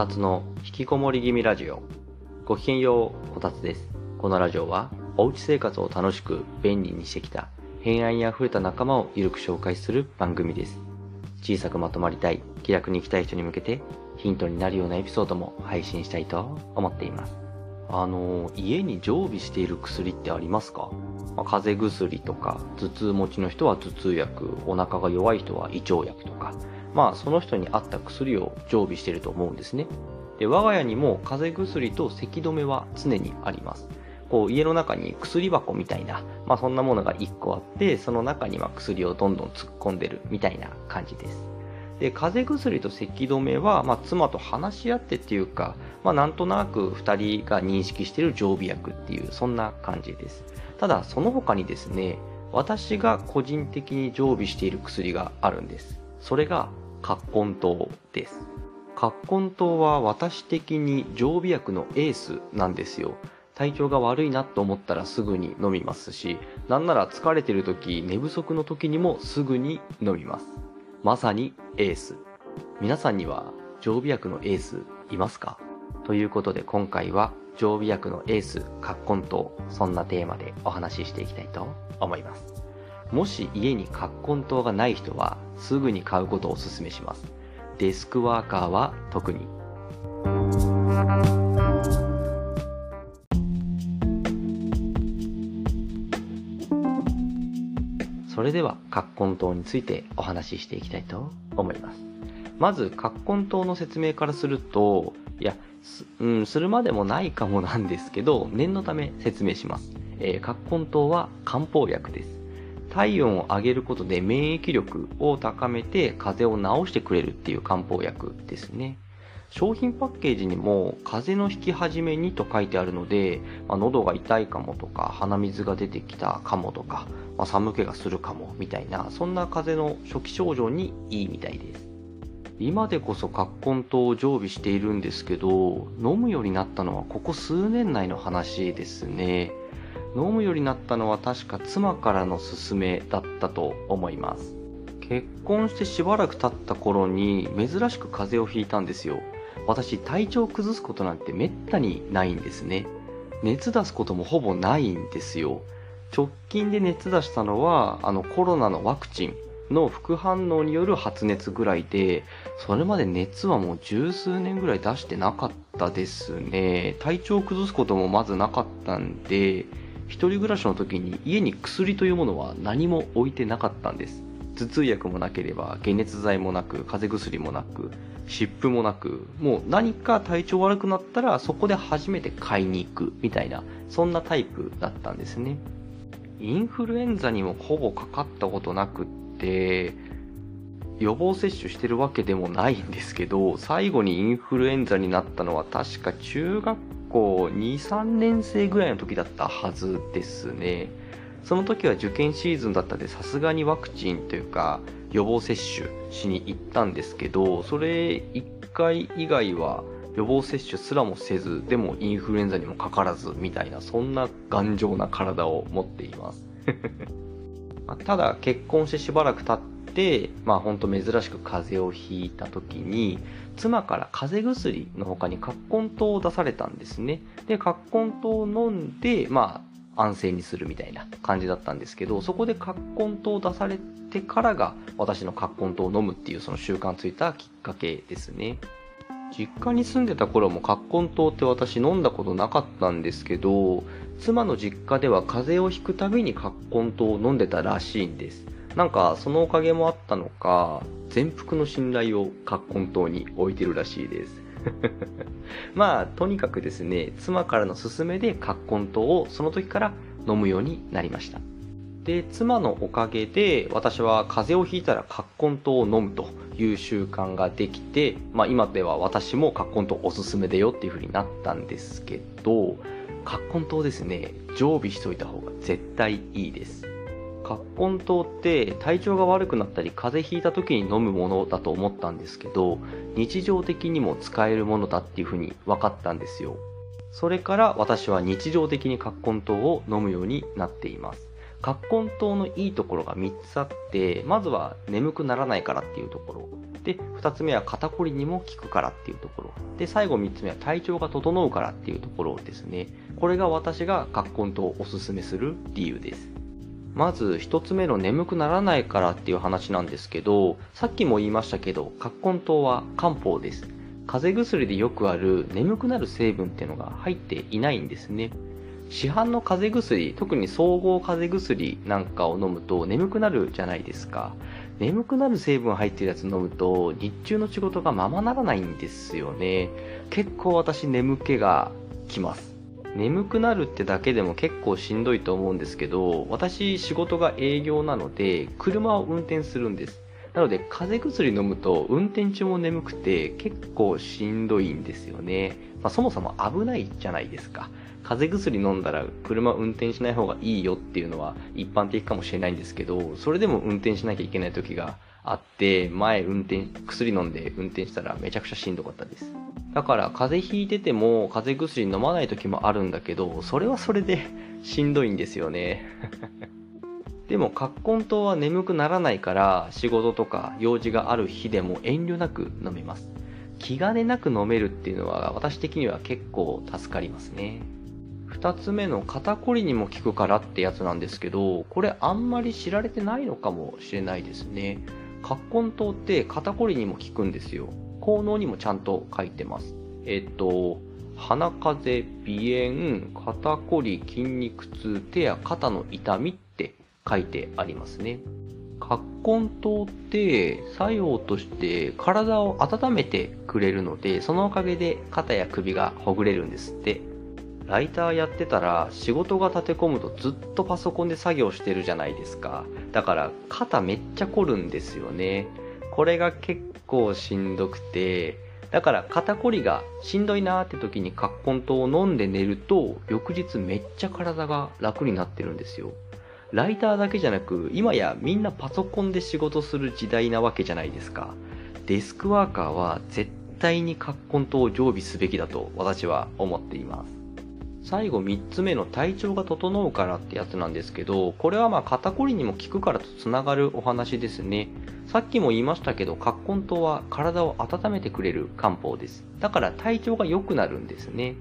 たつの引きこもり気味ラジオ。ごきげんよう、こたつです。このラジオは、おうち生活を楽しく便利にしてきた、偏愛に溢れた仲間をゆるく紹介する番組です。小さくまとまりたい、気楽に生きたい人に向けて、ヒントになるようなエピソードも配信したいと思っています。あの、家に常備している薬ってありますか、まあ、風邪薬とか、頭痛持ちの人は頭痛薬、お腹が弱い人は胃腸薬とか、まあその人に合った薬を常備していると思うんですね。で、我が家にも風邪薬と咳止めは常にあります。こう家の中に薬箱みたいな、まあそんなものが1個あって、その中には薬をどんどん突っ込んでるみたいな感じです。で、風邪薬と咳止めは、まあ妻と話し合ってっていうか、まあなんとなく2人が認識している常備薬っていう、そんな感じです。ただ、その他にですね、私が個人的に常備している薬があるんです。それが葛根湯です。葛根湯は私的に常備薬のエースなんですよ。体調が悪いなと思ったらすぐに飲みますし、なんなら疲れてる時、寝不足の時にもすぐに飲みます。まさにエース。皆さんには常備薬のエースいますか？ということで今回は常備薬のエース、葛根湯、そんなテーマでお話ししていきたいと思います。もし家に葛根湯がない人はすぐに買うことをお勧めします。デスクワーカーは特に。それでは葛根湯についてお話ししていきたいと思います。まず、葛根湯の説明からすると、いや、す,、うん、するまでもないかもなんですけど、念のため説明します。えー、葛根湯は漢方薬です。体温を上げることで免疫力を高めて風邪を治してくれるっていう漢方薬ですね。商品パッケージにも風邪の引き始めにと書いてあるので、まあ、喉が痛いかもとか鼻水が出てきたかもとか、まあ、寒気がするかもみたいなそんな風邪の初期症状にいいみたいです今でこそ葛根湯を常備しているんですけど飲むようになったのはここ数年内の話ですね飲むようになったのは確か妻からの勧めだったと思います。結婚してしばらく経った頃に珍しく風邪をひいたんですよ。私体調を崩すことなんてめったにないんですね。熱出すこともほぼないんですよ。直近で熱出したのはあのコロナのワクチンの副反応による発熱ぐらいで、それまで熱はもう十数年ぐらい出してなかったですね。体調を崩すこともまずなかったんで、一人暮らしの時に家に薬というものは何も置いてなかったんです。頭痛薬もなければ解熱剤もなく風邪薬もなく湿布もなくもう何か体調悪くなったらそこで初めて買いに行くみたいなそんなタイプだったんですね。インフルエンザにもほぼかかったことなくって予防接種してるわけでもないんですけど最後にインフルエンザになったのは確か中学校2、3年生ぐらいの時だったはずですね。その時は受験シーズンだったんで、さすがにワクチンというか、予防接種しに行ったんですけど、それ1回以外は予防接種すらもせず、でもインフルエンザにもかからず、みたいな、そんな頑丈な体を持っています。ただ、結婚してしばらく経って、まあほんと珍しく風邪をひいた時に、妻から風邪薬の他に葛根湯を出されたんですね。で、葛根湯を飲んで、まあ安静にするみたいな感じだったんですけど、そこで葛根湯を出されてからが私の葛根湯を飲むっていうその習慣ついたきっかけですね。実家に住んでた頃も葛根湯って私飲んだことなかったんですけど、妻の実家では風邪をひくたびに葛根湯を飲んでたらしいんです。なんかそのおかげもあったのか、全幅の信頼を葛根湯に置いてるらしいです。まあ、とにかくですね、妻からの勧めで葛根湯をその時から飲むようになりました。で、妻のおかげで私は風邪をひいたら葛根湯を飲むという習慣ができて、まあ今では私も葛根湯おすすめだよっていう風になったんですけど、葛根湯ですね、常備しといた方が絶対いいです。葛根湯って体調が悪くなったり風邪ひいた時に飲むものだと思ったんですけど日常的にも使えるものだっていうふうに分かったんですよそれから私は日常的に葛根湯を飲むようになっています葛根湯のいいところが3つあってまずは眠くならないからっていうところで、二つ目は肩こりにも効くからっていうところ。で、最後三つ目は体調が整うからっていうところですね。これが私が葛根湯をおすすめする理由です。まず一つ目の眠くならないからっていう話なんですけど、さっきも言いましたけど、葛根湯は漢方です。風邪薬でよくある眠くなる成分っていうのが入っていないんですね。市販の風邪薬、特に総合風邪薬なんかを飲むと眠くなるじゃないですか。眠くなる成分入ってるやつ飲むと日中の仕事がままならないんですよね。結構私眠気がきます。眠くなるってだけでも結構しんどいと思うんですけど、私仕事が営業なので車を運転するんです。なので風邪薬飲むと運転中も眠くて結構しんどいんですよね。まあ、そもそも危ないじゃないですか。風邪薬飲んだら車運転しない方がいいよっていうのは一般的かもしれないんですけど、それでも運転しなきゃいけない時があって、前運転、薬飲んで運転したらめちゃくちゃしんどかったです。だから風邪ひいてても風邪薬飲まない時もあるんだけど、それはそれで しんどいんですよね。でも、葛根湯は眠くならないから、仕事とか用事がある日でも遠慮なく飲めます。気兼ねなく飲めるっていうのは私的には結構助かりますね。二つ目の肩こりにも効くからってやつなんですけど、これあんまり知られてないのかもしれないですね。葛根湯って肩こりにも効くんですよ。効能にもちゃんと書いてます。えっと、鼻風邪、鼻炎、肩こり、筋肉痛、手や肩の痛みって書いてありますね。葛根湯って作用として体を温めてくれるので、そのおかげで肩や首がほぐれるんですって。ライターやってたら仕事が立て込むとずっとパソコンで作業してるじゃないですか。だから肩めっちゃ凝るんですよね。これが結構しんどくて、だから肩こりがしんどいなーって時に葛根湯を飲んで寝ると翌日めっちゃ体が楽になってるんですよ。ライターだけじゃなく今やみんなパソコンで仕事する時代なわけじゃないですか。デスクワーカーは絶対に葛根湯を常備すべきだと私は思っています。最後3つ目の体調が整うからってやつなんですけど、これはまあ肩こりにも効くからとつながるお話ですね。さっきも言いましたけど、葛根湯は体を温めてくれる漢方です。だから体調が良くなるんですね。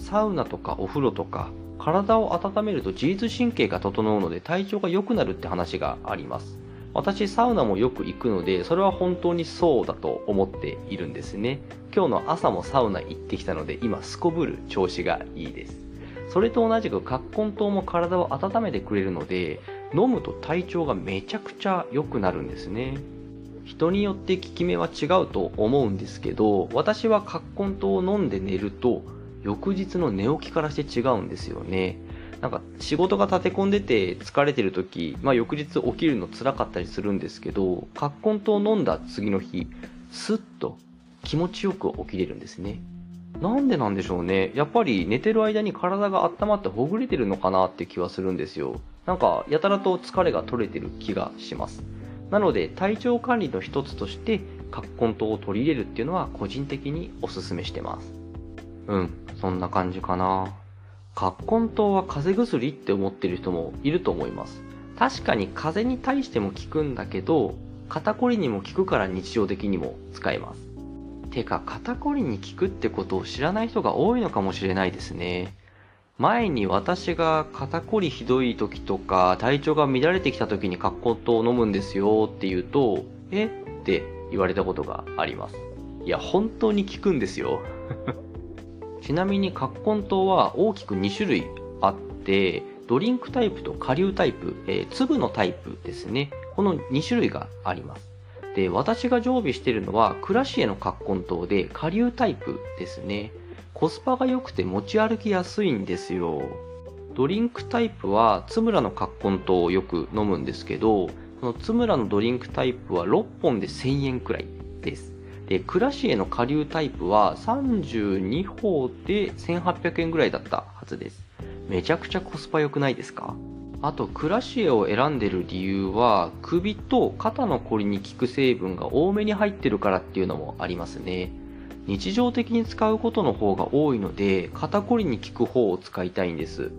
サウナとかお風呂とか、体を温めると自律神経が整うので体調が良くなるって話があります。私サウナもよく行くので、それは本当にそうだと思っているんですね。今日の朝もサウナ行ってきたので、今すこぶる調子がいいです。それと同じく葛根湯も体を温めてくれるので、飲むと体調がめちゃくちゃ良くなるんですね。人によって効き目は違うと思うんですけど、私は葛根湯を飲んで寝ると、翌日の寝起きからして違うんですよね。なんか仕事が立て込んでて疲れてる時、まあ翌日起きるの辛かったりするんですけど、葛根湯を飲んだ次の日、スッと気持ちよく起きれるんですね。なんでなんでしょうね。やっぱり寝てる間に体が温まってほぐれてるのかなって気はするんですよ。なんかやたらと疲れが取れてる気がします。なので体調管理の一つとして葛根湯を取り入れるっていうのは個人的におすすめしてます。うん、そんな感じかな。葛根湯は風邪薬って思ってる人もいると思います。確かに風邪に対しても効くんだけど、肩こりにも効くから日常的にも使えます。てか、肩こりに効くってことを知らない人が多いのかもしれないですね。前に私が肩こりひどい時とか体調が乱れてきた時に葛根湯を飲むんですよって言うと、え？って言われたことがあります。いや、本当に効くんですよ。ちなみに葛根湯は大きく2種類あって、ドリンクタイプと顆粒タイプ、えー、粒のタイプですね。この2種類があります。で、私が常備しているのは、クラシエの葛根湯で、顆粒タイプですね。コスパが良くて持ち歩きやすいんですよ。ドリンクタイプは、津村の葛根湯をよく飲むんですけど、その津村のドリンクタイプは6本で1000円くらいです。で、クラシエの顆粒タイプは32本で1800円ぐらいだったはずです。めちゃくちゃコスパ良くないですか？あと、クラシエを選んでる理由は、首と肩のこりに効く成分が多めに入ってるからっていうのもありますね。日常的に使うことの方が多いので、肩こりに効く方を使いたいんです。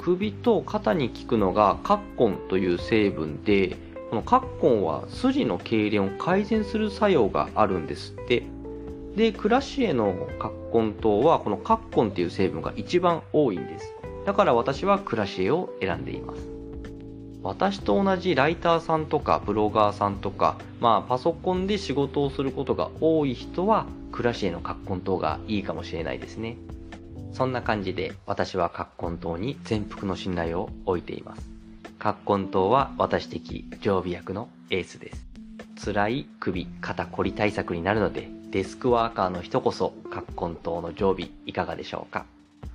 首と肩に効くのがカッコンという成分で、このカッコンは筋の痙攣を改善する作用があるんですって。で、クラシエのカッコン糖はこのカッコンっていう成分が一番多いんです。だから私はクラシエを選んでいます。私と同じライターさんとかブロガーさんとか、まあパソコンで仕事をすることが多い人はクラシエのカッコン糖がいいかもしれないですね。そんな感じで私はカッコン糖に全幅の信頼を置いています。カッコン糖は私的常備薬のエースです。辛い首、肩こり対策になるので、デスクワーカーの人こそカッコン糖の常備いかがでしょうか？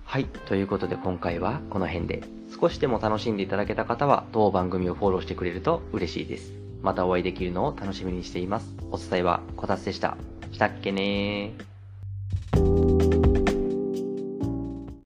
はい。ということで今回はこの辺で少しでも楽しんでいただけた方は当番組をフォローしてくれると嬉しいです。またお会いできるのを楽しみにしています。お伝えはこたつでした。したっけねー。